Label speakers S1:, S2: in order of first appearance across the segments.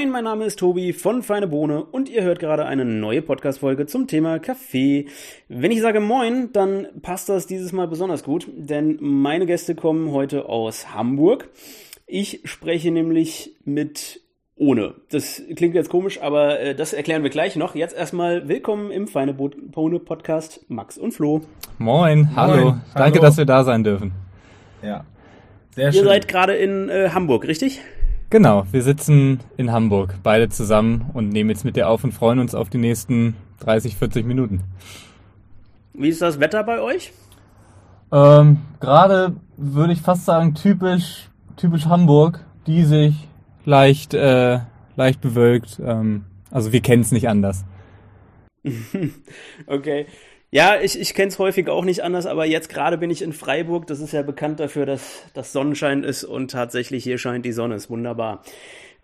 S1: Moin, mein Name ist Tobi von Feine Bohne und ihr hört gerade eine neue Podcast-Folge zum Thema Kaffee. Wenn ich sage Moin, dann passt das dieses Mal besonders gut, denn meine Gäste kommen heute aus Hamburg. Ich spreche nämlich mit ohne. Das klingt jetzt komisch, aber äh, das erklären wir gleich noch. Jetzt erstmal willkommen im Feine Bohne Podcast Max und Flo.
S2: Moin, hallo. Moin, Danke, hallo. dass wir da sein dürfen.
S1: Ja. Sehr schön. Ihr seid gerade in äh, Hamburg, richtig?
S2: Genau, wir sitzen in Hamburg, beide zusammen und nehmen jetzt mit dir auf und freuen uns auf die nächsten 30, 40 Minuten.
S1: Wie ist das Wetter bei euch?
S2: Ähm, Gerade würde ich fast sagen, typisch, typisch Hamburg, diesig, leicht, äh, leicht bewölkt. Ähm, also wir kennen es nicht anders.
S1: okay. Ja, ich, ich kenne es häufig auch nicht anders, aber jetzt gerade bin ich in Freiburg. Das ist ja bekannt dafür, dass das Sonnenschein ist und tatsächlich hier scheint die Sonne. Ist wunderbar.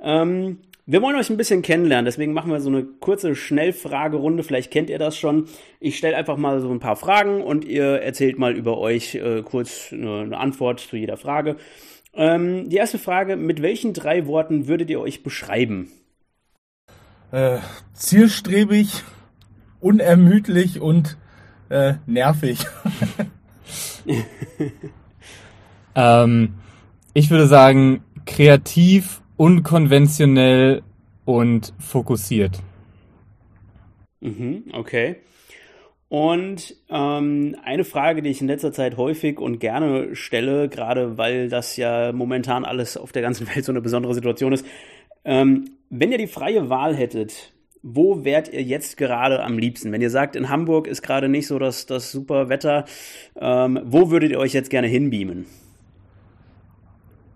S1: Ähm, wir wollen euch ein bisschen kennenlernen, deswegen machen wir so eine kurze Schnellfragerunde. Vielleicht kennt ihr das schon. Ich stelle einfach mal so ein paar Fragen und ihr erzählt mal über euch äh, kurz eine, eine, Antwort zu jeder Frage. Ähm, die erste Frage: Mit welchen drei Worten würdet ihr euch beschreiben?
S3: Äh, zielstrebig, unermüdlich und äh, nervig.
S2: ähm, ich würde sagen, kreativ, unkonventionell und fokussiert.
S1: Mhm, okay. Und ähm, eine Frage, die ich in letzter Zeit häufig und gerne stelle, gerade weil das ja momentan alles auf der ganzen Welt so eine besondere Situation ist. Ähm, wenn ihr die freie Wahl hättet, wo wärt ihr jetzt gerade am liebsten? Wenn ihr sagt, in Hamburg ist gerade nicht so das, das super Wetter, ähm, wo würdet ihr euch jetzt gerne hinbeamen?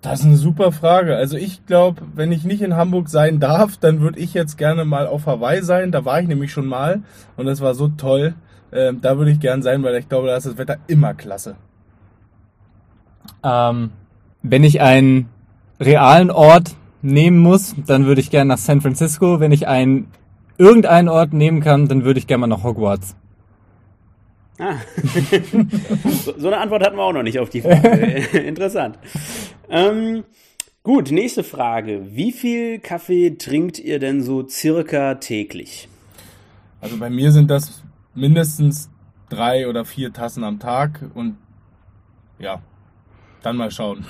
S3: Das ist eine super Frage. Also ich glaube, wenn ich nicht in Hamburg sein darf, dann würde ich jetzt gerne mal auf Hawaii sein. Da war ich nämlich schon mal und das war so toll. Ähm, da würde ich gern sein, weil ich glaube, da ist das Wetter immer klasse.
S2: Ähm, wenn ich einen realen Ort nehmen muss, dann würde ich gerne nach San Francisco. Wenn ich einen irgendeinen Ort nehmen kann, dann würde ich gerne mal nach Hogwarts.
S1: Ah. so, so, eine Antwort hatten wir auch noch nicht auf die Frage. Interessant. Ähm, gut, nächste Frage. Wie viel Kaffee trinkt ihr denn so circa täglich?
S3: Also bei mir sind das mindestens drei oder vier Tassen am Tag und ja, dann mal schauen.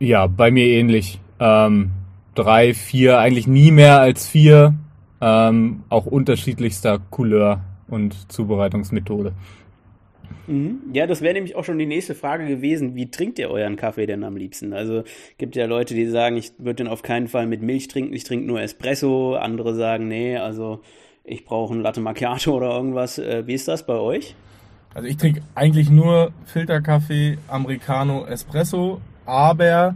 S2: ja, bei mir ähnlich. Ähm, drei, vier, eigentlich nie mehr als vier. Ähm, auch unterschiedlichster Couleur und Zubereitungsmethode.
S1: Mhm. Ja, das wäre nämlich auch schon die nächste Frage gewesen. Wie trinkt ihr euren Kaffee denn am liebsten? Also gibt ja Leute, die sagen, ich würde den auf keinen Fall mit Milch trinken, ich trinke nur Espresso. Andere sagen, nee, also ich brauche ein Latte Macchiato oder irgendwas. Äh, wie ist das bei euch?
S3: Also ich trinke eigentlich nur Filterkaffee, Americano, Espresso, aber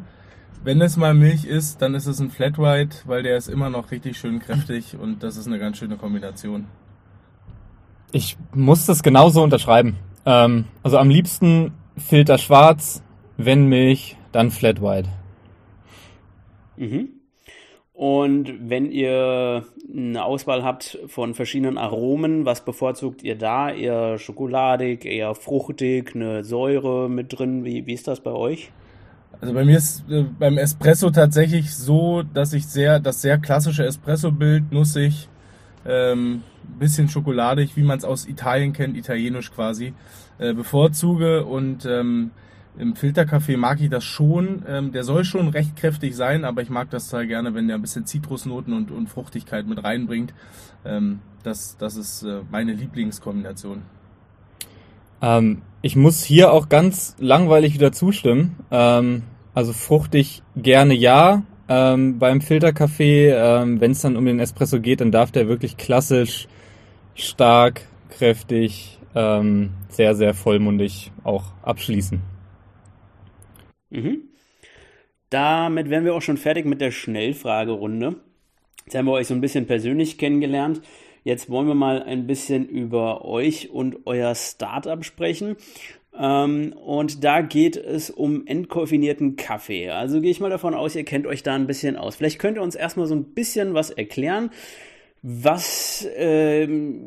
S3: wenn es mal Milch ist, dann ist es ein Flat White, weil der ist immer noch richtig schön kräftig und das ist eine ganz schöne Kombination.
S2: Ich muss das genauso unterschreiben. Ähm, also am liebsten Filter schwarz, wenn Milch, dann Flat White.
S1: Mhm. Und wenn ihr eine Auswahl habt von verschiedenen Aromen, was bevorzugt ihr da? Eher schokoladig, eher fruchtig, eine Säure mit drin? Wie, wie ist das bei euch?
S3: Also bei mir ist äh, beim Espresso tatsächlich so, dass ich sehr das sehr klassische Espresso-Bild nussig, ähm, bisschen schokoladig, wie man es aus Italien kennt, italienisch quasi, äh, bevorzuge und ähm, im Filterkaffee mag ich das schon. Ähm, der soll schon recht kräftig sein, aber ich mag das total gerne, wenn der ein bisschen Zitrusnoten und, und Fruchtigkeit mit reinbringt. Ähm, das, das ist äh, meine Lieblingskombination.
S2: Ähm, ich muss hier auch ganz langweilig wieder zustimmen. Ähm, also fruchtig gerne ja. Ähm, beim Filterkaffee, ähm, wenn es dann um den Espresso geht, dann darf der wirklich klassisch, stark, kräftig, ähm, sehr, sehr vollmundig auch abschließen.
S1: Mhm. Damit wären wir auch schon fertig mit der Schnellfragerunde. Jetzt haben wir euch so ein bisschen persönlich kennengelernt. Jetzt wollen wir mal ein bisschen über euch und euer Startup sprechen. Ähm, und da geht es um entkoffinierten Kaffee. Also gehe ich mal davon aus, ihr kennt euch da ein bisschen aus. Vielleicht könnt ihr uns erstmal so ein bisschen was erklären. Was, ähm,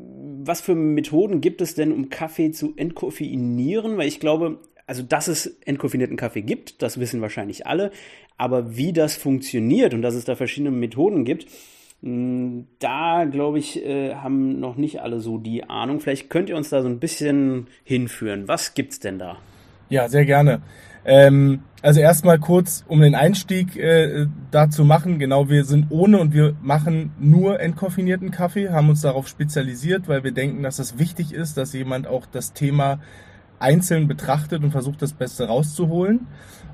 S1: was für Methoden gibt es denn, um Kaffee zu entkoffeinieren? Weil ich glaube, also dass es entkoffinierten Kaffee gibt, das wissen wahrscheinlich alle, aber wie das funktioniert und dass es da verschiedene Methoden gibt, da glaube ich, äh, haben noch nicht alle so die Ahnung. Vielleicht könnt ihr uns da so ein bisschen hinführen. Was gibt's denn da?
S3: Ja, sehr gerne. Ähm, also erstmal kurz, um den Einstieg äh, da zu machen. Genau, wir sind ohne und wir machen nur entkoffinierten Kaffee, haben uns darauf spezialisiert, weil wir denken, dass es wichtig ist, dass jemand auch das Thema einzeln betrachtet und versucht, das Beste rauszuholen.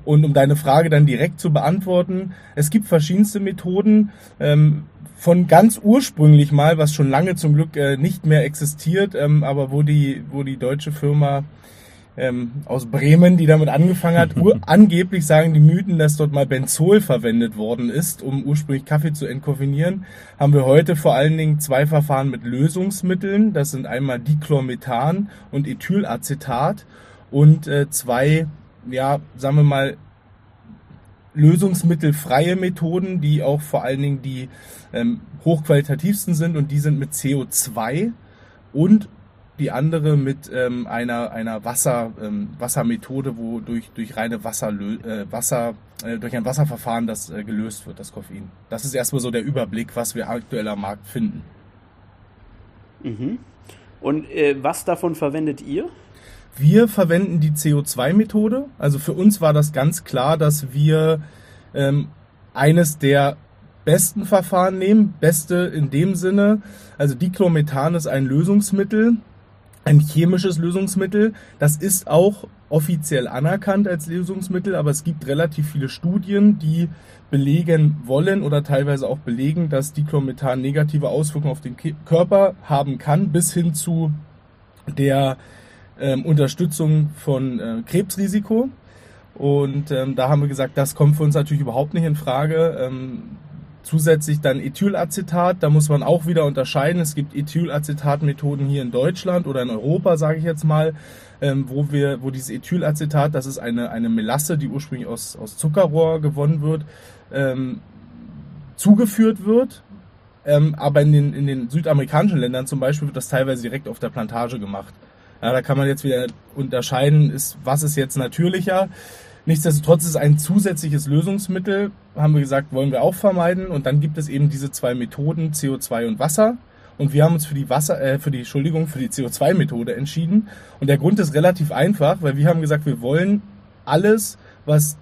S3: Und um deine Frage dann direkt zu beantworten, es gibt verschiedenste Methoden. Ähm, von ganz ursprünglich mal, was schon lange zum Glück äh, nicht mehr existiert, ähm, aber wo die, wo die deutsche Firma ähm, aus Bremen, die damit angefangen hat. Angeblich sagen die Mythen, dass dort mal Benzol verwendet worden ist, um ursprünglich Kaffee zu entkoffinieren. Haben wir heute vor allen Dingen zwei Verfahren mit Lösungsmitteln. Das sind einmal Dichlormethan und Ethylacetat und äh, zwei, ja, sagen wir mal, lösungsmittelfreie Methoden, die auch vor allen Dingen die ähm, hochqualitativsten sind und die sind mit CO2 und die andere mit ähm, einer, einer Wasser, ähm, Wassermethode, wo durch, durch reine Wasser, äh, Wasser äh, durch ein Wasserverfahren das äh, gelöst wird, das Koffein. Das ist erstmal so der Überblick, was wir aktuell am Markt finden.
S1: Mhm. Und äh, was davon verwendet ihr?
S3: Wir verwenden die CO2-Methode. Also für uns war das ganz klar, dass wir ähm, eines der besten Verfahren nehmen. Beste in dem Sinne, also Diclomethan ist ein Lösungsmittel, ein chemisches Lösungsmittel. Das ist auch offiziell anerkannt als Lösungsmittel, aber es gibt relativ viele Studien, die belegen wollen oder teilweise auch belegen, dass Diclomethan negative Auswirkungen auf den Körper haben kann, bis hin zu der ähm, Unterstützung von äh, Krebsrisiko. Und ähm, da haben wir gesagt, das kommt für uns natürlich überhaupt nicht in Frage. Ähm, Zusätzlich dann Ethylacetat, da muss man auch wieder unterscheiden. Es gibt Ethylacetat-Methoden hier in Deutschland oder in Europa, sage ich jetzt mal, ähm, wo wir, wo dieses Ethylacetat, das ist eine, eine Melasse, die ursprünglich aus, aus Zuckerrohr gewonnen wird, ähm, zugeführt wird. Ähm, aber in den, in den südamerikanischen Ländern zum Beispiel wird das teilweise direkt auf der Plantage gemacht. Ja, da kann man jetzt wieder unterscheiden, ist, was ist jetzt natürlicher. Nichtsdestotrotz ist ein zusätzliches Lösungsmittel, haben wir gesagt, wollen wir auch vermeiden. Und dann gibt es eben diese zwei Methoden, CO2 und Wasser. Und wir haben uns für die Wasser, äh, für die, Entschuldigung, für die CO2-Methode entschieden. Und der Grund ist relativ einfach, weil wir haben gesagt, wir wollen alles, was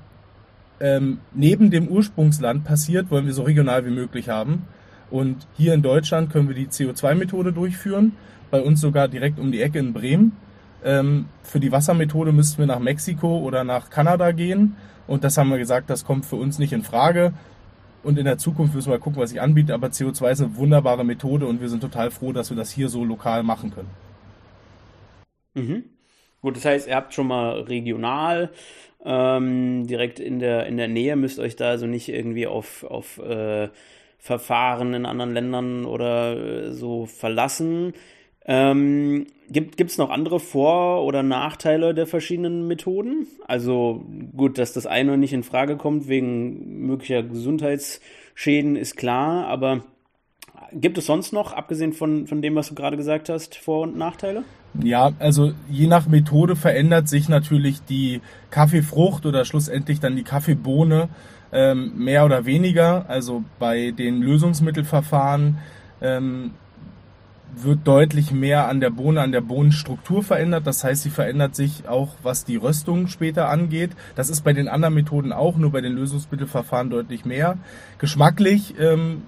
S3: ähm, neben dem Ursprungsland passiert, wollen wir so regional wie möglich haben. Und hier in Deutschland können wir die CO2-Methode durchführen, bei uns sogar direkt um die Ecke in Bremen. Ähm, für die Wassermethode müssten wir nach Mexiko oder nach Kanada gehen. Und das haben wir gesagt, das kommt für uns nicht in Frage. Und in der Zukunft müssen wir gucken, was sich anbietet. Aber CO2 ist eine wunderbare Methode und wir sind total froh, dass wir das hier so lokal machen können.
S1: Mhm. Gut, das heißt, ihr habt schon mal regional ähm, direkt in der, in der Nähe, müsst euch da also nicht irgendwie auf, auf äh, Verfahren in anderen Ländern oder äh, so verlassen. Ähm, gibt es noch andere Vor- oder Nachteile der verschiedenen Methoden? Also gut, dass das eine nicht in Frage kommt wegen möglicher Gesundheitsschäden ist klar, aber gibt es sonst noch, abgesehen von, von dem, was du gerade gesagt hast, Vor- und Nachteile?
S3: Ja, also je nach Methode verändert sich natürlich die Kaffeefrucht oder schlussendlich dann die Kaffeebohne ähm, mehr oder weniger. Also bei den Lösungsmittelverfahren ähm, wird deutlich mehr an der Bohne, an der Bohnenstruktur verändert. Das heißt, sie verändert sich auch, was die Röstung später angeht. Das ist bei den anderen Methoden auch, nur bei den Lösungsmittelverfahren deutlich mehr. Geschmacklich ähm,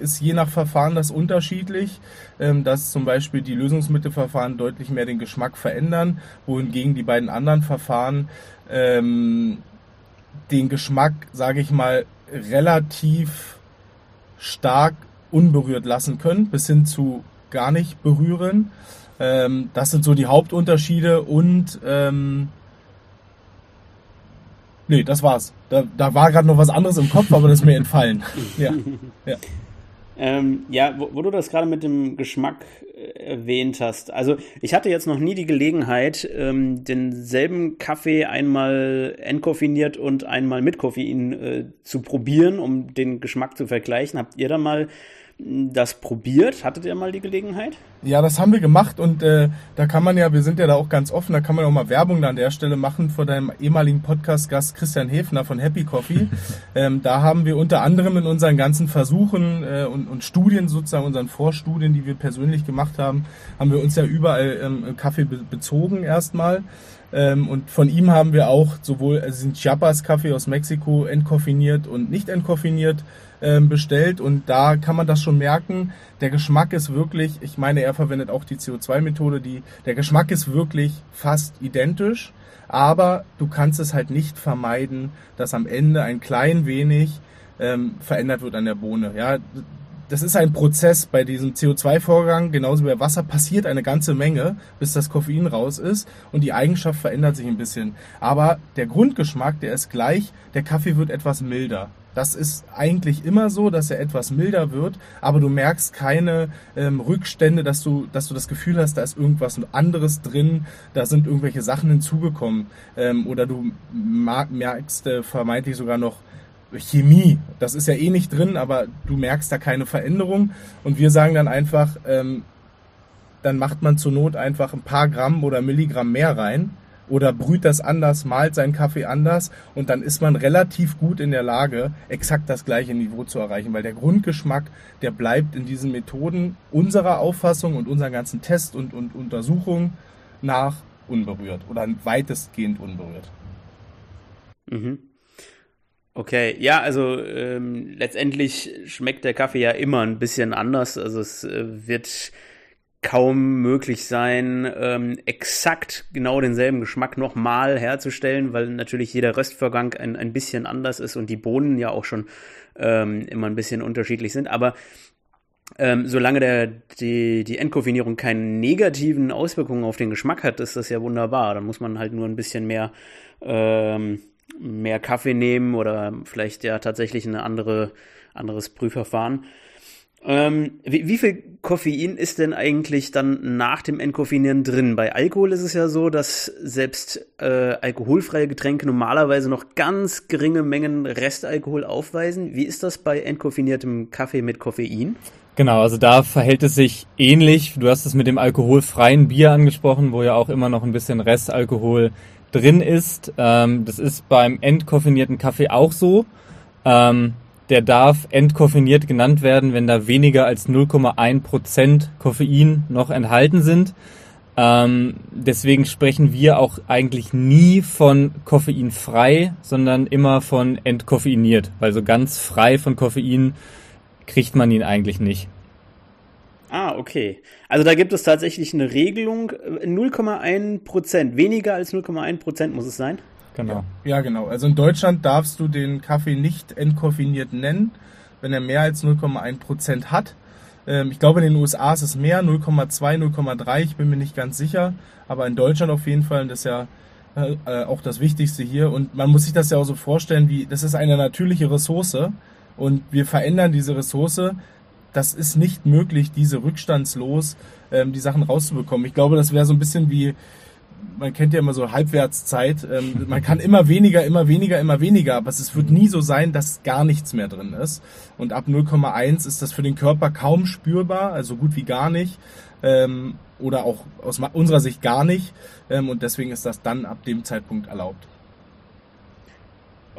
S3: ist je nach Verfahren das unterschiedlich, ähm, dass zum Beispiel die Lösungsmittelverfahren deutlich mehr den Geschmack verändern, wohingegen die beiden anderen Verfahren ähm, den Geschmack, sage ich mal, relativ stark unberührt lassen können, bis hin zu gar nicht berühren. Ähm, das sind so die Hauptunterschiede und ähm, nee, das war's. Da, da war gerade noch was anderes im Kopf, aber das ist mir entfallen. Ja,
S1: ja. Ähm, ja, wo, wo, du das gerade mit dem Geschmack erwähnt hast. Also ich hatte jetzt noch nie die Gelegenheit, ähm, denselben Kaffee einmal entkoffiniert und einmal mit Koffein äh, zu probieren, um den Geschmack zu vergleichen. Habt ihr da mal das probiert. Hattet ihr mal die Gelegenheit?
S3: Ja, das haben wir gemacht und äh, da kann man ja, wir sind ja da auch ganz offen, da kann man auch mal Werbung da an der Stelle machen vor deinem ehemaligen Podcast-Gast Christian Hefner von Happy Coffee. ähm, da haben wir unter anderem in unseren ganzen Versuchen äh, und, und Studien sozusagen, unseren Vorstudien, die wir persönlich gemacht haben, haben wir uns ja überall ähm, Kaffee be bezogen erstmal. Ähm, und von ihm haben wir auch sowohl also sind Chiapas Kaffee aus Mexiko entkoffiniert und nicht entkoffiniert ähm, bestellt und da kann man das schon merken. Der Geschmack ist wirklich, ich meine, er verwendet auch die CO2-Methode, die, der Geschmack ist wirklich fast identisch, aber du kannst es halt nicht vermeiden, dass am Ende ein klein wenig ähm, verändert wird an der Bohne. Ja, das ist ein Prozess bei diesem CO2-Vorgang, genauso wie bei Wasser, passiert eine ganze Menge, bis das Koffein raus ist und die Eigenschaft verändert sich ein bisschen. Aber der Grundgeschmack, der ist gleich, der Kaffee wird etwas milder. Das ist eigentlich immer so, dass er etwas milder wird, aber du merkst keine ähm, Rückstände, dass du, dass du das Gefühl hast, da ist irgendwas anderes drin, da sind irgendwelche Sachen hinzugekommen. Ähm, oder du merkst äh, vermeintlich sogar noch Chemie. Das ist ja eh nicht drin, aber du merkst da keine Veränderung. Und wir sagen dann einfach, ähm, dann macht man zur Not einfach ein paar Gramm oder Milligramm mehr rein oder brüht das anders, malt seinen Kaffee anders und dann ist man relativ gut in der Lage, exakt das gleiche Niveau zu erreichen, weil der Grundgeschmack, der bleibt in diesen Methoden unserer Auffassung und unseren ganzen Tests und, und Untersuchungen nach unberührt oder weitestgehend unberührt.
S1: Mhm. Okay, ja, also ähm, letztendlich schmeckt der Kaffee ja immer ein bisschen anders. Also es äh, wird kaum möglich sein, ähm, exakt genau denselben Geschmack nochmal herzustellen, weil natürlich jeder Röstvorgang ein, ein bisschen anders ist und die Bohnen ja auch schon ähm, immer ein bisschen unterschiedlich sind. Aber ähm, solange der, die, die Entkoffinierung keine negativen Auswirkungen auf den Geschmack hat, ist das ja wunderbar. Dann muss man halt nur ein bisschen mehr, ähm, mehr Kaffee nehmen oder vielleicht ja tatsächlich ein andere, anderes Prüfverfahren. Ähm, wie, wie, viel Koffein ist denn eigentlich dann nach dem Entkoffinieren drin? Bei Alkohol ist es ja so, dass selbst äh, alkoholfreie Getränke normalerweise noch ganz geringe Mengen Restalkohol aufweisen. Wie ist das bei entkoffiniertem Kaffee mit Koffein?
S2: Genau, also da verhält es sich ähnlich. Du hast es mit dem alkoholfreien Bier angesprochen, wo ja auch immer noch ein bisschen Restalkohol drin ist. Ähm, das ist beim entkoffinierten Kaffee auch so. Ähm, der darf entkoffiniert genannt werden, wenn da weniger als 0,1% Koffein noch enthalten sind. Ähm, deswegen sprechen wir auch eigentlich nie von koffeinfrei, sondern immer von entkoffeiniert, weil so ganz frei von Koffein kriegt man ihn eigentlich nicht.
S1: Ah, okay. Also da gibt es tatsächlich eine Regelung, 0,1% weniger als 0,1% muss es sein?
S3: Genau. Ja, ja, genau. Also in Deutschland darfst du den Kaffee nicht entkoffiniert nennen, wenn er mehr als 0,1% hat. Ähm, ich glaube, in den USA ist es mehr, 0,2, 0,3, ich bin mir nicht ganz sicher. Aber in Deutschland auf jeden Fall, das ist ja äh, äh, auch das Wichtigste hier. Und man muss sich das ja auch so vorstellen, wie das ist eine natürliche Ressource und wir verändern diese Ressource. Das ist nicht möglich, diese rückstandslos ähm, die Sachen rauszubekommen. Ich glaube, das wäre so ein bisschen wie man kennt ja immer so Halbwertszeit. Ähm, man kann immer weniger, immer weniger, immer weniger, aber es wird nie so sein, dass gar nichts mehr drin ist. Und ab 0,1 ist das für den Körper kaum spürbar, also gut wie gar nicht. Ähm, oder auch aus unserer Sicht gar nicht. Ähm, und deswegen ist das dann ab dem Zeitpunkt erlaubt.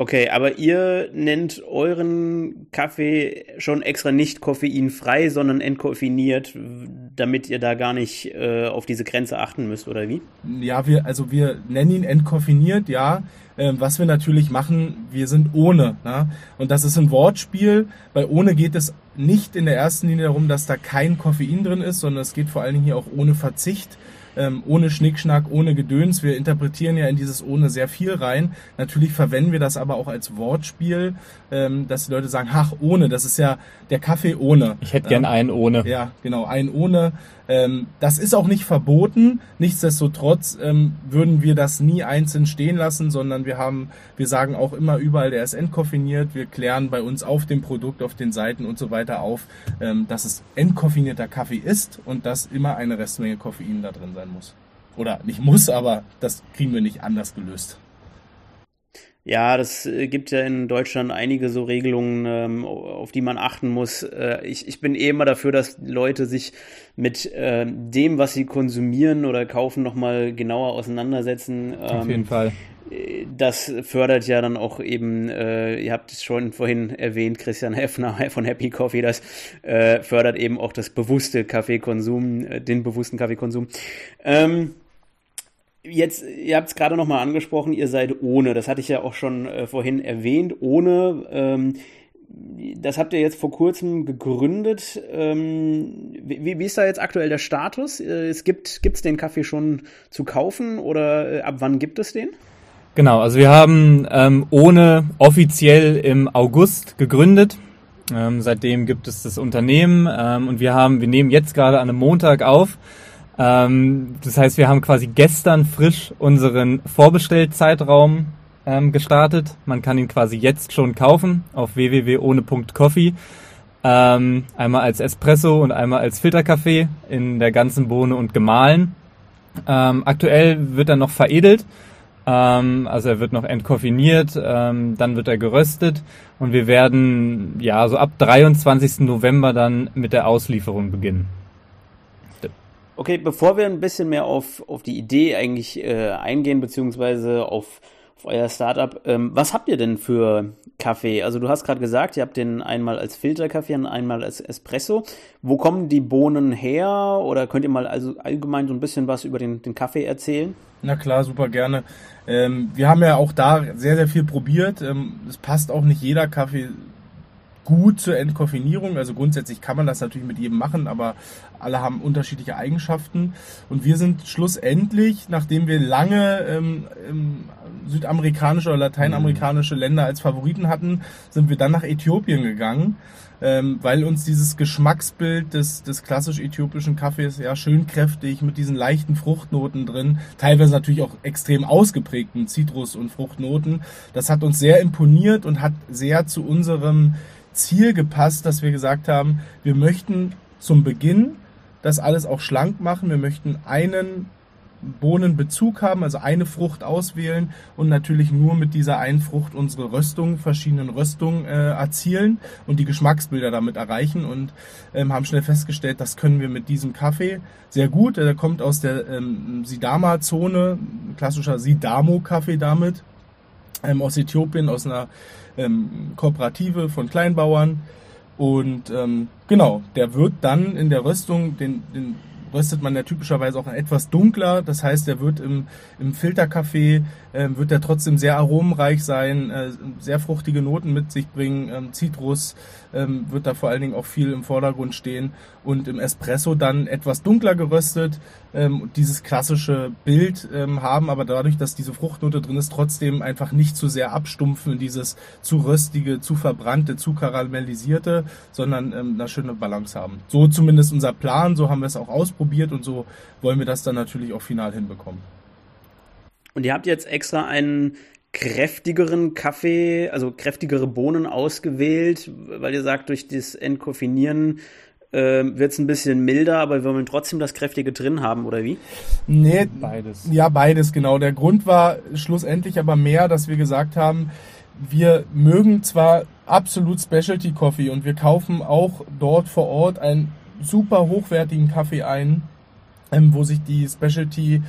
S1: Okay, aber ihr nennt euren Kaffee schon extra nicht koffeinfrei, sondern entkoffiniert, damit ihr da gar nicht äh, auf diese Grenze achten müsst, oder wie?
S3: Ja, wir, also wir nennen ihn entkoffiniert, ja. Ähm, was wir natürlich machen, wir sind ohne. Ne? Und das ist ein Wortspiel. Bei ohne geht es nicht in der ersten Linie darum, dass da kein Koffein drin ist, sondern es geht vor allen Dingen hier auch ohne Verzicht ähm, ohne Schnickschnack, ohne Gedöns. Wir interpretieren ja in dieses ohne sehr viel rein. Natürlich verwenden wir das aber auch als Wortspiel, ähm, dass die Leute sagen, ach, ohne, das ist ja der Kaffee ohne.
S2: Ich hätte gern einen ohne.
S3: Ja, genau, einen ohne. Ähm, das ist auch nicht verboten. Nichtsdestotrotz ähm, würden wir das nie einzeln stehen lassen, sondern wir haben, wir sagen auch immer überall, der ist entkoffiniert. Wir klären bei uns auf dem Produkt, auf den Seiten und so weiter auf, ähm, dass es entkoffinierter Kaffee ist und dass immer eine Restmenge Koffein da drin sein muss. Oder nicht muss, aber das kriegen wir nicht anders gelöst.
S1: Ja, das äh, gibt ja in Deutschland einige so Regelungen, ähm, auf die man achten muss. Äh, ich, ich bin eh immer dafür, dass Leute sich mit äh, dem, was sie konsumieren oder kaufen, nochmal genauer auseinandersetzen.
S2: Auf jeden ähm, Fall.
S1: Das fördert ja dann auch eben, äh, ihr habt es schon vorhin erwähnt, Christian Heffner von Happy Coffee, das äh, fördert eben auch das bewusste Kaffeekonsum, äh, den bewussten Kaffeekonsum. Ähm, Jetzt, ihr habt es gerade nochmal angesprochen, ihr seid ohne, das hatte ich ja auch schon äh, vorhin erwähnt, ohne, ähm, das habt ihr jetzt vor kurzem gegründet. Ähm, wie, wie, ist da jetzt aktuell der Status? Äh, es gibt es den Kaffee schon zu kaufen oder äh, ab wann gibt es den?
S2: Genau, also wir haben ähm, ohne offiziell im August gegründet. Ähm, seitdem gibt es das Unternehmen ähm, und wir haben, wir nehmen jetzt gerade an einem Montag auf. Ähm, das heißt, wir haben quasi gestern frisch unseren Vorbestellzeitraum ähm, gestartet. Man kann ihn quasi jetzt schon kaufen auf www.ohne.coffee. Ähm, einmal als Espresso und einmal als Filterkaffee in der ganzen Bohne und gemahlen. Ähm, aktuell wird er noch veredelt. Ähm, also er wird noch entkoffiniert, ähm, dann wird er geröstet und wir werden ja so ab 23. November dann mit der Auslieferung beginnen.
S1: Okay, bevor wir ein bisschen mehr auf, auf die Idee eigentlich äh, eingehen, beziehungsweise auf, auf euer Startup, ähm, was habt ihr denn für Kaffee? Also du hast gerade gesagt, ihr habt den einmal als Filterkaffee und einmal als Espresso. Wo kommen die Bohnen her? Oder könnt ihr mal also allgemein so ein bisschen was über den, den Kaffee erzählen?
S3: Na klar, super gerne. Ähm, wir haben ja auch da sehr, sehr viel probiert. Ähm, es passt auch nicht jeder Kaffee gut zur Entkoffinierung. Also grundsätzlich kann man das natürlich mit jedem machen, aber alle haben unterschiedliche Eigenschaften. Und wir sind schlussendlich, nachdem wir lange ähm, ähm, südamerikanische oder lateinamerikanische Länder als Favoriten hatten, sind wir dann nach Äthiopien gegangen. Ähm, weil uns dieses Geschmacksbild des, des klassisch äthiopischen Kaffees ja schön kräftig mit diesen leichten Fruchtnoten drin, teilweise natürlich auch extrem ausgeprägten Zitrus- und Fruchtnoten, das hat uns sehr imponiert und hat sehr zu unserem Ziel gepasst, dass wir gesagt haben, wir möchten zum Beginn das alles auch schlank machen. Wir möchten einen Bohnenbezug haben, also eine Frucht auswählen und natürlich nur mit dieser einen Frucht unsere Röstung, verschiedenen Röstungen äh, erzielen und die Geschmacksbilder damit erreichen und ähm, haben schnell festgestellt, das können wir mit diesem Kaffee sehr gut. Der kommt aus der ähm, Sidama-Zone, klassischer Sidamo-Kaffee damit, ähm, aus Äthiopien, aus einer ähm, Kooperative von Kleinbauern. Und ähm, genau, der wird dann in der Röstung, den, den röstet man ja typischerweise auch etwas dunkler. Das heißt, der wird im, im Filterkaffee, äh, wird der trotzdem sehr aromenreich sein, äh, sehr fruchtige Noten mit sich bringen. Ähm, Zitrus ähm, wird da vor allen Dingen auch viel im Vordergrund stehen. Und im Espresso dann etwas dunkler geröstet, ähm, dieses klassische Bild ähm, haben, aber dadurch, dass diese Fruchtnote drin ist, trotzdem einfach nicht zu sehr abstumpfen in dieses zu röstige, zu verbrannte, zu karamellisierte, sondern ähm, eine schöne Balance haben. So zumindest unser Plan, so haben wir es auch ausprobiert und so wollen wir das dann natürlich auch final hinbekommen.
S1: Und ihr habt jetzt extra einen kräftigeren Kaffee, also kräftigere Bohnen ausgewählt, weil ihr sagt, durch das Entkoffinieren äh, wird es ein bisschen milder, aber wir wollen trotzdem das Kräftige drin haben, oder wie?
S3: Nee, beides. Ja, beides, genau. Der Grund war schlussendlich aber mehr, dass wir gesagt haben, wir mögen zwar absolut Specialty Coffee und wir kaufen auch dort vor Ort einen super hochwertigen Kaffee ein, ähm, wo sich die Specialty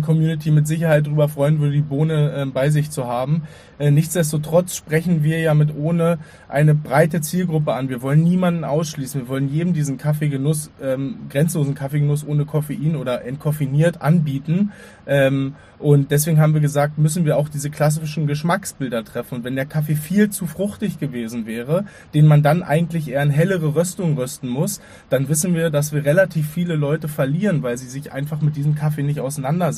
S3: Community mit Sicherheit darüber freuen würde, die Bohne äh, bei sich zu haben. Äh, nichtsdestotrotz sprechen wir ja mit ohne eine breite Zielgruppe an. Wir wollen niemanden ausschließen. Wir wollen jedem diesen Kaffeegenuss, ähm, grenzenlosen Kaffeegenuss ohne Koffein oder entkoffiniert anbieten. Ähm, und deswegen haben wir gesagt, müssen wir auch diese klassischen Geschmacksbilder treffen. Und wenn der Kaffee viel zu fruchtig gewesen wäre, den man dann eigentlich eher in hellere Röstung rösten muss, dann wissen wir, dass wir relativ viele Leute verlieren, weil sie sich einfach mit diesem Kaffee nicht auseinandersetzen.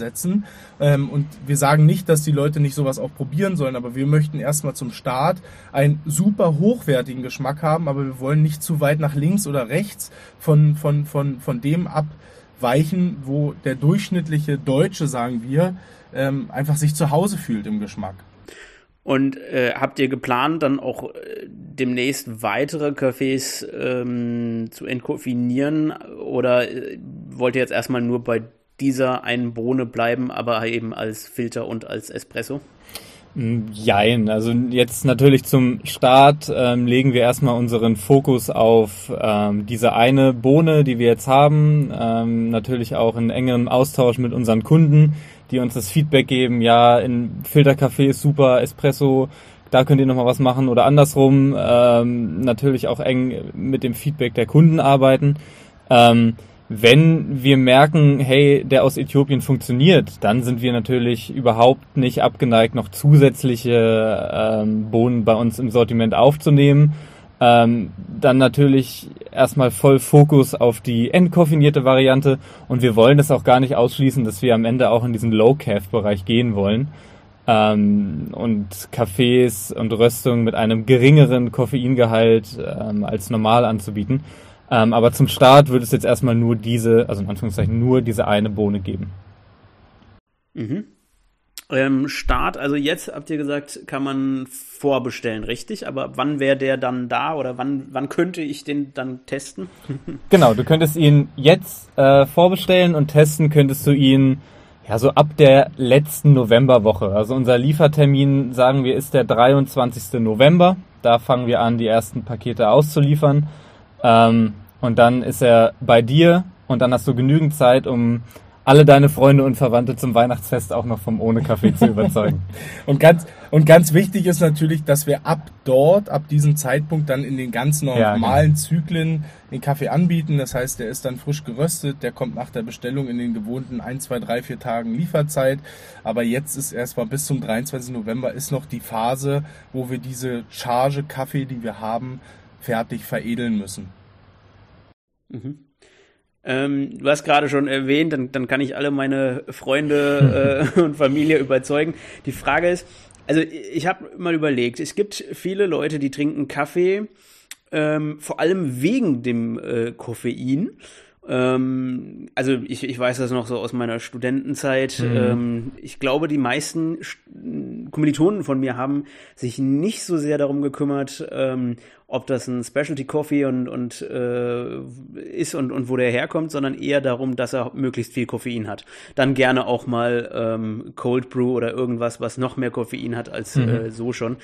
S3: Ähm, und wir sagen nicht, dass die Leute nicht sowas auch probieren sollen, aber wir möchten erstmal zum Start einen super hochwertigen Geschmack haben, aber wir wollen nicht zu weit nach links oder rechts von, von, von, von dem abweichen, wo der durchschnittliche Deutsche, sagen wir, ähm, einfach sich zu Hause fühlt im Geschmack.
S1: Und äh, habt ihr geplant, dann auch äh, demnächst weitere Cafés ähm, zu entkoffinieren oder äh, wollt ihr jetzt erstmal nur bei dieser einen Bohne bleiben, aber eben als Filter und als Espresso?
S2: Mm, jein, also jetzt natürlich zum Start ähm, legen wir erstmal unseren Fokus auf ähm, diese eine Bohne, die wir jetzt haben, ähm, natürlich auch in engerem Austausch mit unseren Kunden, die uns das Feedback geben, ja, in Filterkaffee ist super, Espresso, da könnt ihr nochmal was machen oder andersrum, ähm, natürlich auch eng mit dem Feedback der Kunden arbeiten. Ähm, wenn wir merken, hey, der aus Äthiopien funktioniert, dann sind wir natürlich überhaupt nicht abgeneigt, noch zusätzliche ähm, Bohnen bei uns im Sortiment aufzunehmen. Ähm, dann natürlich erstmal voll Fokus auf die entkoffinierte Variante und wir wollen das auch gar nicht ausschließen, dass wir am Ende auch in diesen Low-Calf-Bereich gehen wollen ähm, und Kaffees und Röstungen mit einem geringeren Koffeingehalt ähm, als normal anzubieten. Ähm, aber zum Start wird es jetzt erstmal nur diese, also in Anführungszeichen nur diese eine Bohne geben.
S1: Mhm. Ähm, Start, also jetzt habt ihr gesagt, kann man vorbestellen, richtig? Aber wann wäre der dann da oder wann, wann könnte ich den dann testen?
S2: genau, du könntest ihn jetzt äh, vorbestellen und testen könntest du ihn ja so ab der letzten Novemberwoche. Also unser Liefertermin, sagen wir, ist der 23. November. Da fangen wir an, die ersten Pakete auszuliefern. Ähm, und dann ist er bei dir und dann hast du genügend Zeit, um alle deine Freunde und Verwandte zum Weihnachtsfest auch noch vom ohne Kaffee zu überzeugen.
S3: und ganz und ganz wichtig ist natürlich, dass wir ab dort, ab diesem Zeitpunkt dann in den ganz normalen ja, genau. Zyklen den Kaffee anbieten. Das heißt, der ist dann frisch geröstet, der kommt nach der Bestellung in den gewohnten 1, 2, 3, 4 Tagen Lieferzeit. Aber jetzt ist erstmal bis zum 23. November ist noch die Phase, wo wir diese Charge Kaffee, die wir haben, fertig veredeln müssen.
S1: Mhm. Ähm, du hast gerade schon erwähnt, dann, dann kann ich alle meine Freunde äh, und Familie überzeugen. Die Frage ist, also ich habe mal überlegt, es gibt viele Leute, die trinken Kaffee, ähm, vor allem wegen dem äh, Koffein. Ähm, also ich, ich weiß das noch so aus meiner Studentenzeit. Mhm. Ähm, ich glaube, die meisten Kommilitonen von mir haben sich nicht so sehr darum gekümmert, ähm, ob das ein Specialty Coffee und, und äh, ist und, und wo der herkommt, sondern eher darum, dass er möglichst viel Koffein hat. Dann gerne auch mal ähm, Cold Brew oder irgendwas, was noch mehr Koffein hat als mhm. äh, so schon.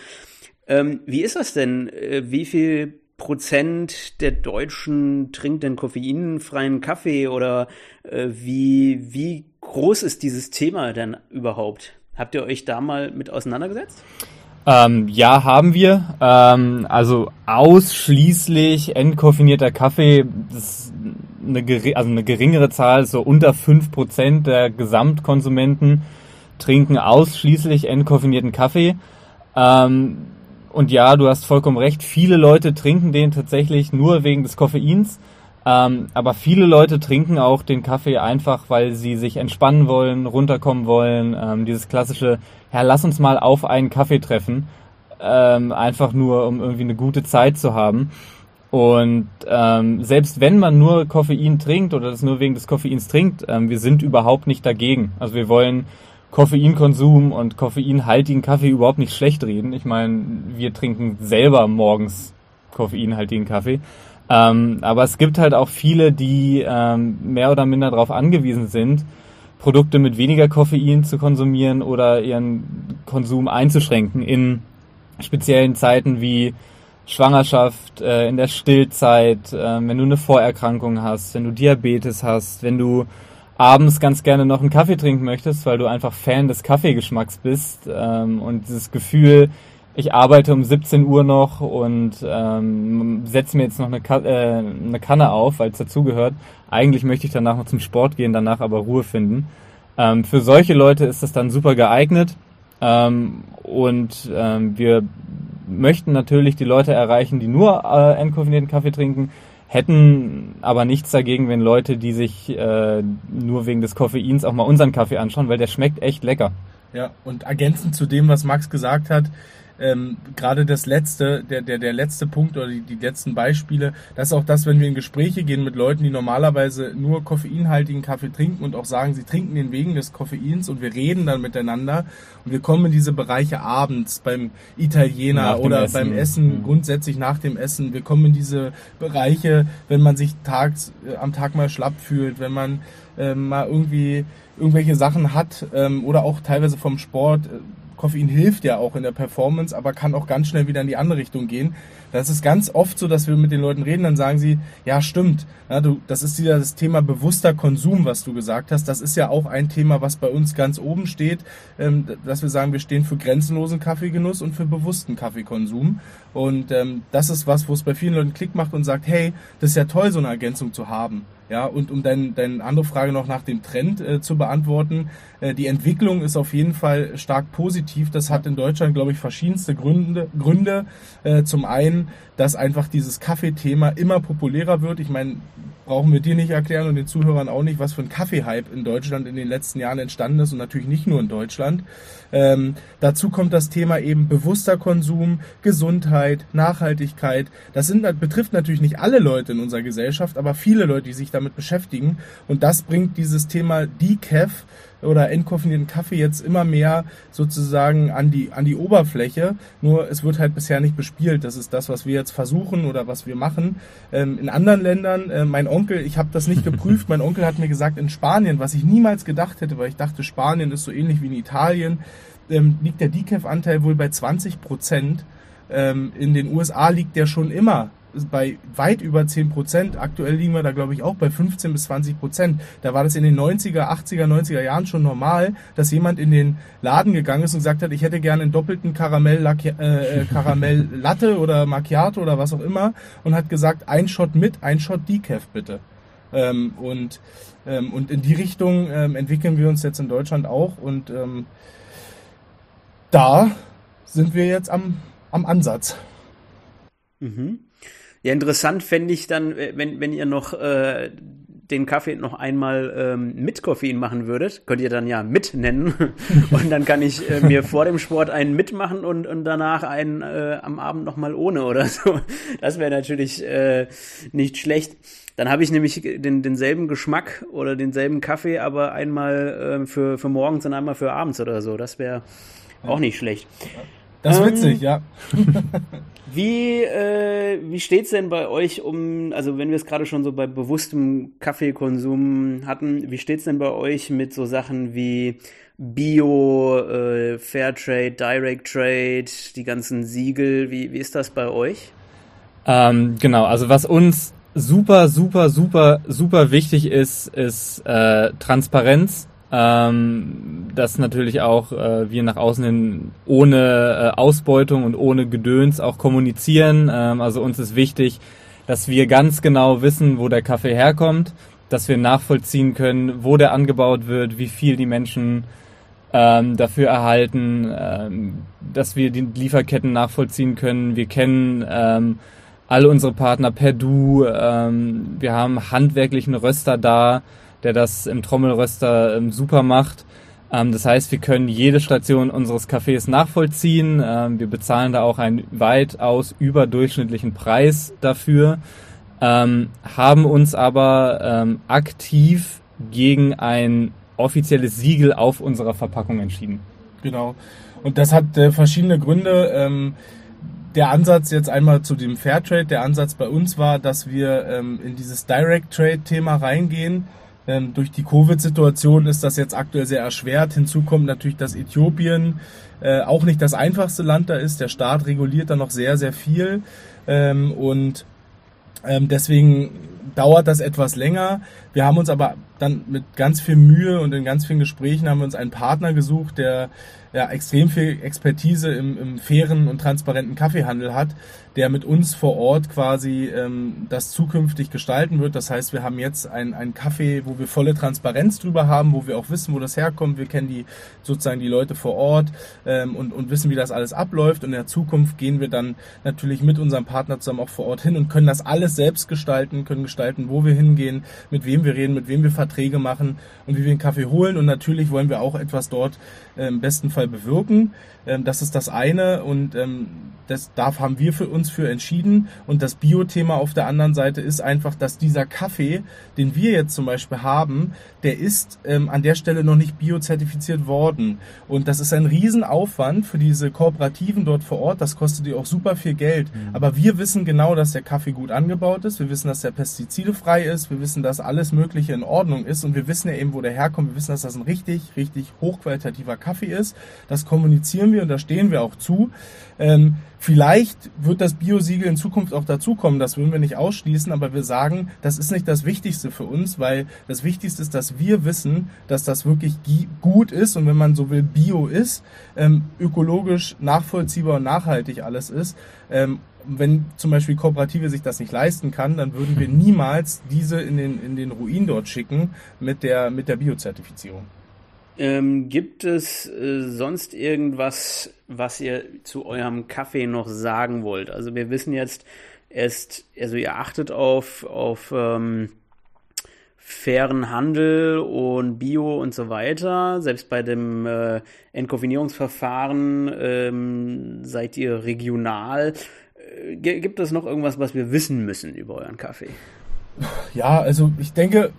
S1: Ähm, wie ist das denn? Äh, wie viel Prozent der Deutschen trinkt denn koffeinfreien Kaffee oder äh, wie, wie groß ist dieses Thema denn überhaupt? Habt ihr euch da mal mit auseinandergesetzt?
S2: Ähm, ja, haben wir. Ähm, also ausschließlich entkoffinierter Kaffee, das ist eine, also eine geringere Zahl, so unter fünf Prozent der Gesamtkonsumenten trinken ausschließlich entkoffinierten Kaffee. Ähm, und ja, du hast vollkommen recht, viele Leute trinken den tatsächlich nur wegen des Koffeins. Ähm, aber viele Leute trinken auch den Kaffee einfach, weil sie sich entspannen wollen, runterkommen wollen. Ähm, dieses klassische, ja, lass uns mal auf einen Kaffee treffen. Ähm, einfach nur, um irgendwie eine gute Zeit zu haben. Und ähm, selbst wenn man nur Koffein trinkt oder das nur wegen des Koffeins trinkt, ähm, wir sind überhaupt nicht dagegen. Also wir wollen Koffeinkonsum und koffeinhaltigen Kaffee überhaupt nicht schlecht reden. Ich meine, wir trinken selber morgens koffeinhaltigen Kaffee. Ähm, aber es gibt halt auch viele, die ähm, mehr oder minder darauf angewiesen sind, Produkte mit weniger Koffein zu konsumieren oder ihren Konsum einzuschränken in speziellen Zeiten wie Schwangerschaft, äh, in der Stillzeit, äh, wenn du eine Vorerkrankung hast, wenn du Diabetes hast, wenn du abends ganz gerne noch einen Kaffee trinken möchtest, weil du einfach Fan des Kaffeegeschmacks bist ähm, und dieses Gefühl, ich arbeite um 17 Uhr noch und ähm, setze mir jetzt noch eine, Ka äh, eine Kanne auf, weil es dazugehört. Eigentlich möchte ich danach noch zum Sport gehen, danach aber Ruhe finden. Ähm, für solche Leute ist das dann super geeignet ähm, und ähm, wir möchten natürlich die Leute erreichen, die nur äh, entkoffinierten Kaffee trinken, hätten aber nichts dagegen, wenn Leute, die sich äh, nur wegen des Koffeins auch mal unseren Kaffee anschauen, weil der schmeckt echt lecker.
S3: Ja, und ergänzend zu dem, was Max gesagt hat, ähm, gerade das letzte, der, der, der letzte Punkt oder die, die letzten Beispiele, das ist auch das, wenn wir in Gespräche gehen mit Leuten, die normalerweise nur koffeinhaltigen Kaffee trinken und auch sagen, sie trinken den wegen des Koffeins und wir reden dann miteinander und wir kommen in diese Bereiche abends beim Italiener oder Essen. beim Essen, mhm. grundsätzlich nach dem Essen. Wir kommen in diese Bereiche, wenn man sich tags, äh, am Tag mal schlapp fühlt, wenn man äh, mal irgendwie irgendwelche Sachen hat ähm, oder auch teilweise vom Sport. Äh, Koffein hilft ja auch in der Performance, aber kann auch ganz schnell wieder in die andere Richtung gehen. Das ist ganz oft so, dass wir mit den Leuten reden, dann sagen sie, ja stimmt, ja, du, das ist wieder das Thema bewusster Konsum, was du gesagt hast. Das ist ja auch ein Thema, was bei uns ganz oben steht, ähm, dass wir sagen, wir stehen für grenzenlosen Kaffeegenuss und für bewussten Kaffeekonsum. Und ähm, das ist was, wo es bei vielen Leuten Klick macht und sagt, hey, das ist ja toll, so eine Ergänzung zu haben. Ja, und um deine dein andere Frage noch nach dem Trend äh, zu beantworten, äh, die Entwicklung ist auf jeden Fall stark positiv. Das hat in Deutschland, glaube ich, verschiedenste Gründe. Gründe. Äh, zum einen, dass einfach dieses Kaffeethema immer populärer wird. Ich meine, brauchen wir dir nicht erklären und den Zuhörern auch nicht, was für ein Kaffeehype in Deutschland in den letzten Jahren entstanden ist und natürlich nicht nur in Deutschland. Ähm, dazu kommt das Thema eben bewusster Konsum, Gesundheit, Nachhaltigkeit. Das sind, betrifft natürlich nicht alle Leute in unserer Gesellschaft, aber viele Leute, die sich damit beschäftigen. Und das bringt dieses Thema Decaf oder entkoffinierten Kaffee jetzt immer mehr sozusagen an die, an die Oberfläche. Nur es wird halt bisher nicht bespielt. Das ist das, was wir jetzt versuchen oder was wir machen. Ähm, in anderen Ländern, äh, mein Onkel, ich habe das nicht geprüft, mein Onkel hat mir gesagt, in Spanien, was ich niemals gedacht hätte, weil ich dachte, Spanien ist so ähnlich wie in Italien, ähm, liegt der Decaf-Anteil wohl bei 20 Prozent. Ähm, in den USA liegt der schon immer bei weit über 10 Prozent. Aktuell liegen wir da, glaube ich, auch bei 15 bis 20 Prozent. Da war das in den 90er, 80er, 90er Jahren schon normal, dass jemand in den Laden gegangen ist und gesagt hat, ich hätte gerne einen doppelten Karamell, äh, Karamell Latte oder Macchiato oder was auch immer und hat gesagt, ein Shot mit, ein Shot Decaf bitte. Ähm, und, ähm, und in die Richtung ähm, entwickeln wir uns jetzt in Deutschland auch und ähm, da sind wir jetzt am, am Ansatz.
S1: Mhm. Ja, interessant fände ich dann, äh, wenn, wenn ihr noch äh, den Kaffee noch einmal ähm, mit Koffein machen würdet, könnt ihr dann ja mit nennen. und dann kann ich äh, mir vor dem Sport einen mitmachen und, und danach einen äh, am Abend nochmal ohne oder so. Das wäre natürlich äh, nicht schlecht. Dann habe ich nämlich den, denselben Geschmack oder denselben Kaffee, aber einmal äh, für, für morgens und einmal für abends oder so. Das wäre auch nicht schlecht.
S3: Das ist ähm, witzig, ja.
S1: Wie, äh, wie steht's denn bei euch um, also wenn wir es gerade schon so bei bewusstem Kaffeekonsum hatten, wie steht's denn bei euch mit so Sachen wie Bio, äh, Fairtrade, Direct Trade, die ganzen Siegel, wie, wie ist das bei euch?
S2: Ähm, genau, also was uns super, super, super, super wichtig ist, ist äh, Transparenz ähm, dass natürlich auch äh, wir nach außen hin ohne äh, Ausbeutung und ohne Gedöns auch kommunizieren. Ähm, also uns ist wichtig, dass wir ganz genau wissen, wo der Kaffee herkommt, dass wir nachvollziehen können, wo der angebaut wird, wie viel die Menschen ähm, dafür erhalten, ähm, dass wir die Lieferketten nachvollziehen können. Wir kennen ähm, alle unsere Partner per Du. Ähm, wir haben handwerklichen Röster da der das im Trommelröster ähm, super macht. Ähm, das heißt, wir können jede Station unseres Cafés nachvollziehen. Ähm, wir bezahlen da auch einen weitaus überdurchschnittlichen Preis dafür, haben uns aber aktiv gegen ein offizielles Siegel auf unserer Verpackung entschieden.
S3: Genau. Und das hat äh, verschiedene Gründe. Ähm, der Ansatz jetzt einmal zu dem Fairtrade, der Ansatz bei uns war, dass wir ähm, in dieses Direct Trade Thema reingehen ähm, durch die Covid-Situation ist das jetzt aktuell sehr erschwert. Hinzu kommt natürlich, dass Äthiopien äh, auch nicht das einfachste Land da ist. Der Staat reguliert da noch sehr, sehr viel. Ähm, und ähm, deswegen dauert das etwas länger. Wir haben uns aber dann mit ganz viel Mühe und in ganz vielen Gesprächen haben wir uns einen Partner gesucht, der ja, extrem viel Expertise im, im fairen und transparenten Kaffeehandel hat, der mit uns vor Ort quasi ähm, das zukünftig gestalten wird. Das heißt, wir haben jetzt einen, Kaffee, wo wir volle Transparenz drüber haben, wo wir auch wissen, wo das herkommt. Wir kennen die sozusagen die Leute vor Ort ähm, und, und wissen, wie das alles abläuft. Und in der Zukunft gehen wir dann natürlich mit unserem Partner zusammen auch vor Ort hin und können das alles selbst gestalten, können gestalten, wo wir hingehen, mit wem wir reden, mit wem wir Verträge machen und wie wir den Kaffee holen. Und natürlich wollen wir auch etwas dort äh, im besten Fall bewirken. Ähm, das ist das eine und ähm, das darf haben wir für uns für entschieden. Und das Bio-Thema auf der anderen Seite ist einfach, dass dieser Kaffee, den wir jetzt zum Beispiel haben, der ist ähm, an der Stelle noch nicht biozertifiziert worden. Und das ist ein Riesenaufwand für diese Kooperativen dort vor Ort. Das kostet dir auch super viel Geld. Mhm. Aber wir wissen genau, dass der Kaffee gut angebaut ist. Wir wissen, dass der pestizidefrei ist. Wir wissen, dass alles Mögliche in Ordnung Ordnung ist und wir wissen ja eben, wo der herkommt. Wir wissen, dass das ein richtig, richtig hochqualitativer Kaffee ist. Das kommunizieren wir und da stehen wir auch zu. Ähm, vielleicht wird das Biosiegel in Zukunft auch dazukommen, das würden wir nicht ausschließen, aber wir sagen, das ist nicht das Wichtigste für uns, weil das Wichtigste ist, dass wir wissen, dass das wirklich gut ist und wenn man so will, Bio ist, ähm, ökologisch nachvollziehbar und nachhaltig alles ist. Ähm, wenn zum Beispiel Kooperative sich das nicht leisten kann, dann würden wir niemals diese in den, in den Ruin dort schicken mit der, mit der Biozertifizierung.
S1: Ähm, gibt es äh, sonst irgendwas, was ihr zu eurem Kaffee noch sagen wollt? Also wir wissen jetzt, erst, also ihr achtet auf, auf ähm, fairen Handel und Bio und so weiter. Selbst bei dem äh, Entkofinierungsverfahren ähm, seid ihr regional. Äh, gibt es noch irgendwas, was wir wissen müssen über euren Kaffee?
S3: Ja, also ich denke,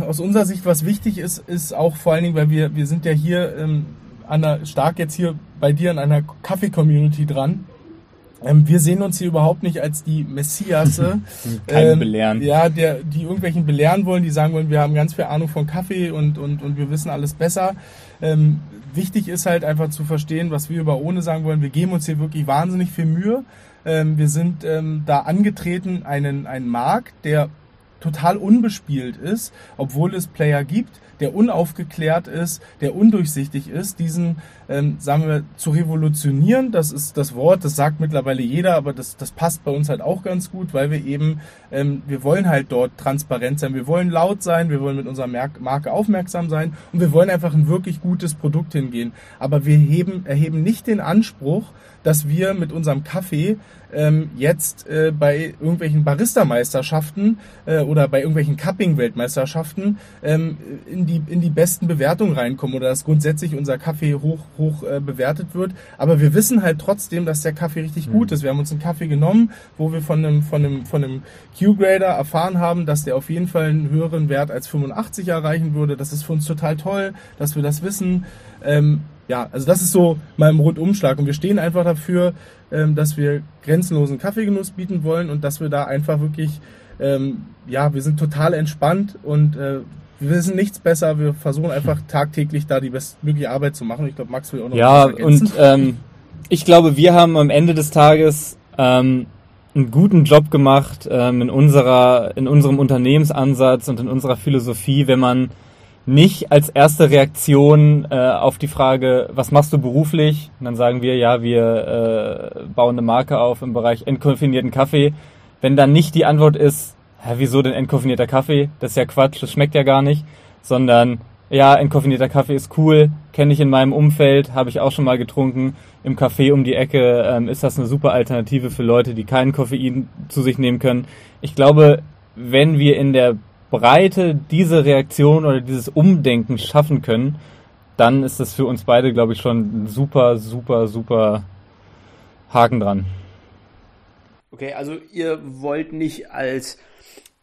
S3: aus unserer Sicht, was wichtig ist, ist auch vor allen Dingen, weil wir, wir sind ja hier ähm, an der, stark jetzt hier bei dir in einer Kaffee-Community dran. Ähm, wir sehen uns hier überhaupt nicht als die Messiasse.
S2: Kein ähm, Belehren.
S3: Ja, der, die irgendwelchen belehren wollen, die sagen wollen, wir haben ganz viel Ahnung von Kaffee und, und, und wir wissen alles besser. Ähm, wichtig ist halt einfach zu verstehen, was wir über ohne sagen wollen. Wir geben uns hier wirklich wahnsinnig viel Mühe. Ähm, wir sind ähm, da angetreten, einen, einen Markt, der total unbespielt ist, obwohl es Player gibt, der unaufgeklärt ist, der undurchsichtig ist, diesen, ähm, sagen wir, zu revolutionieren, das ist das Wort, das sagt mittlerweile jeder, aber das, das passt bei uns halt auch ganz gut, weil wir eben, ähm, wir wollen halt dort transparent sein, wir wollen laut sein, wir wollen mit unserer Marke aufmerksam sein und wir wollen einfach ein wirklich gutes Produkt hingehen. Aber wir heben, erheben nicht den Anspruch, dass wir mit unserem Kaffee ähm, jetzt äh, bei irgendwelchen Barista-Meisterschaften äh, oder bei irgendwelchen Cupping-Weltmeisterschaften ähm, in, die, in die besten Bewertungen reinkommen oder dass grundsätzlich unser Kaffee hoch, hoch äh, bewertet wird. Aber wir wissen halt trotzdem, dass der Kaffee richtig mhm. gut ist. Wir haben uns einen Kaffee genommen, wo wir von einem, von einem, von einem Q-Grader erfahren haben, dass der auf jeden Fall einen höheren Wert als 85 erreichen würde. Das ist für uns total toll, dass wir das wissen. Ähm, ja, also das ist so mein Rundumschlag. Und wir stehen einfach dafür, ähm, dass wir grenzenlosen Kaffeegenuss bieten wollen und dass wir da einfach wirklich, ähm, ja, wir sind total entspannt und äh, wir wissen nichts besser. Wir versuchen einfach tagtäglich da die bestmögliche Arbeit zu machen. Ich glaube, Max will auch noch
S2: ja, und ähm, ich glaube, wir haben am Ende des Tages ähm, einen guten Job gemacht ähm, in unserer, in unserem Unternehmensansatz und in unserer Philosophie, wenn man nicht als erste Reaktion äh, auf die Frage, was machst du beruflich? Und dann sagen wir, ja, wir äh, bauen eine Marke auf im Bereich entkoffinierten Kaffee. Wenn dann nicht die Antwort ist, hä, wieso denn entkoffinierter Kaffee? Das ist ja Quatsch, das schmeckt ja gar nicht. Sondern, ja, entkoffinierter Kaffee ist cool, kenne ich in meinem Umfeld, habe ich auch schon mal getrunken. Im Café um die Ecke ähm, ist das eine super Alternative für Leute, die keinen Koffein zu sich nehmen können. Ich glaube, wenn wir in der Breite diese Reaktion oder dieses Umdenken schaffen können, dann ist das für uns beide, glaube ich, schon super, super, super Haken dran.
S1: Okay, also ihr wollt nicht als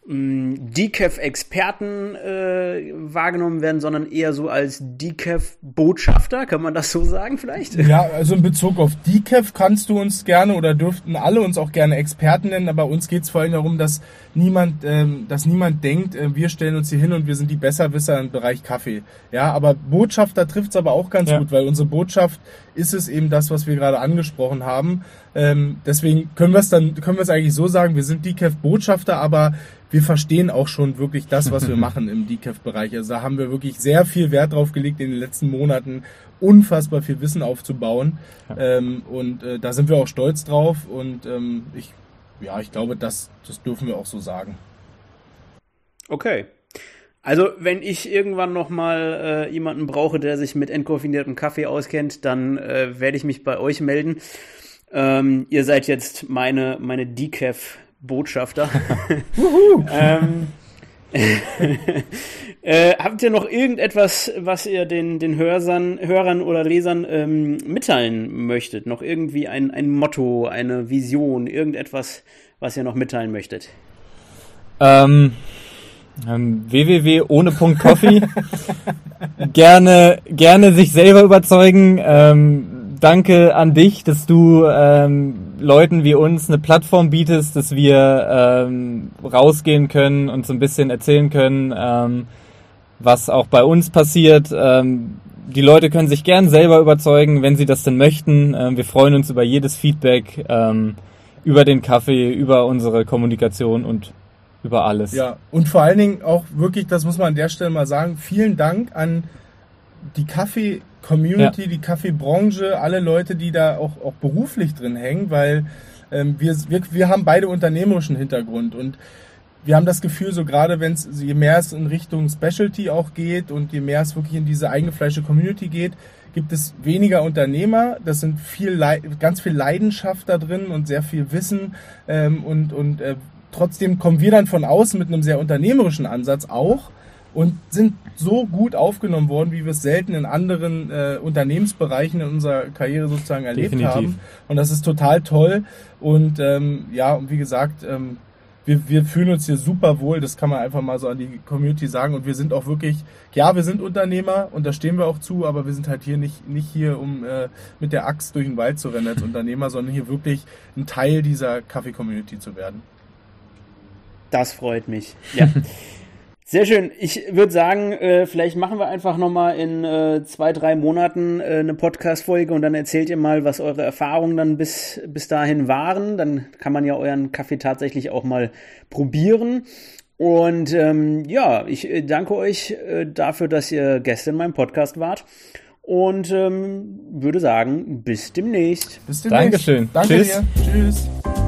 S1: Decaf-Experten äh, wahrgenommen werden, sondern eher so als Decaf-Botschafter, kann man das so sagen vielleicht?
S3: Ja, also in Bezug auf Decaf kannst du uns gerne oder dürften alle uns auch gerne Experten nennen, aber uns geht es vor allem darum, dass niemand, ähm, dass niemand denkt, äh, wir stellen uns hier hin und wir sind die Besserwisser im Bereich Kaffee. Ja, aber Botschafter trifft es aber auch ganz ja. gut, weil unsere Botschaft ist es eben das, was wir gerade angesprochen haben. Ähm, deswegen können wir es dann, können wir es eigentlich so sagen, wir sind Decaf-Botschafter, aber wir verstehen auch schon wirklich das, was wir machen im Decaf-Bereich. Also da haben wir wirklich sehr viel Wert drauf gelegt in den letzten Monaten, unfassbar viel Wissen aufzubauen. Ja. Ähm, und äh, da sind wir auch stolz drauf und ähm, ich, ja, ich glaube, das, das dürfen wir auch so sagen.
S1: Okay. Also, wenn ich irgendwann nochmal äh, jemanden brauche, der sich mit entkoffiniertem Kaffee auskennt, dann äh, werde ich mich bei euch melden. Ähm, ihr seid jetzt meine, meine Decaf-Botschafter. ähm, äh, habt ihr noch irgendetwas, was ihr den, den Hörsern, Hörern oder Lesern ähm, mitteilen möchtet? Noch irgendwie ein, ein Motto, eine Vision, irgendetwas, was ihr noch mitteilen möchtet?
S2: Ähm, ähm, www ohne Punkt Coffee. gerne, gerne sich selber überzeugen. Ähm, danke an dich, dass du ähm, Leuten wie uns eine Plattform bietest, dass wir ähm, rausgehen können und so ein bisschen erzählen können, ähm, was auch bei uns passiert. Ähm, die Leute können sich gern selber überzeugen, wenn sie das denn möchten. Ähm, wir freuen uns über jedes Feedback, ähm, über den Kaffee, über unsere Kommunikation und über alles.
S3: Ja, und vor allen Dingen auch wirklich, das muss man an der Stelle mal sagen, vielen Dank an die Kaffee-Community, ja. die Kaffeebranche, alle Leute, die da auch, auch beruflich drin hängen, weil ähm, wir, wir, wir haben beide unternehmerischen Hintergrund und wir haben das Gefühl, so gerade wenn es, je mehr es in Richtung Specialty auch geht und je mehr es wirklich in diese eingefleischte Community geht, gibt es weniger Unternehmer. Das sind viel, ganz viel Leidenschaft da drin und sehr viel Wissen ähm, und, und äh, trotzdem kommen wir dann von außen mit einem sehr unternehmerischen Ansatz auch und sind so gut aufgenommen worden, wie wir es selten in anderen äh, Unternehmensbereichen in unserer Karriere sozusagen erlebt Definitiv. haben. Und das ist total toll. Und ähm, ja, und wie gesagt, ähm, wir, wir fühlen uns hier super wohl, das kann man einfach mal so an die Community sagen. Und wir sind auch wirklich, ja, wir sind Unternehmer und da stehen wir auch zu, aber wir sind halt hier nicht, nicht hier, um äh, mit der Axt durch den Wald zu rennen als Unternehmer, sondern hier wirklich ein Teil dieser Kaffee-Community zu werden.
S1: Das freut mich. Ja. Sehr schön. Ich würde sagen, äh, vielleicht machen wir einfach nochmal in äh, zwei, drei Monaten äh, eine Podcast-Folge und dann erzählt ihr mal, was eure Erfahrungen dann bis, bis dahin waren. Dann kann man ja euren Kaffee tatsächlich auch mal probieren. Und ähm, ja, ich äh, danke euch äh, dafür, dass ihr Gäste in meinem Podcast wart. Und ähm, würde sagen, bis demnächst.
S2: Bis demnächst. Dankeschön.
S3: Danke Tschüss. Dir. Tschüss.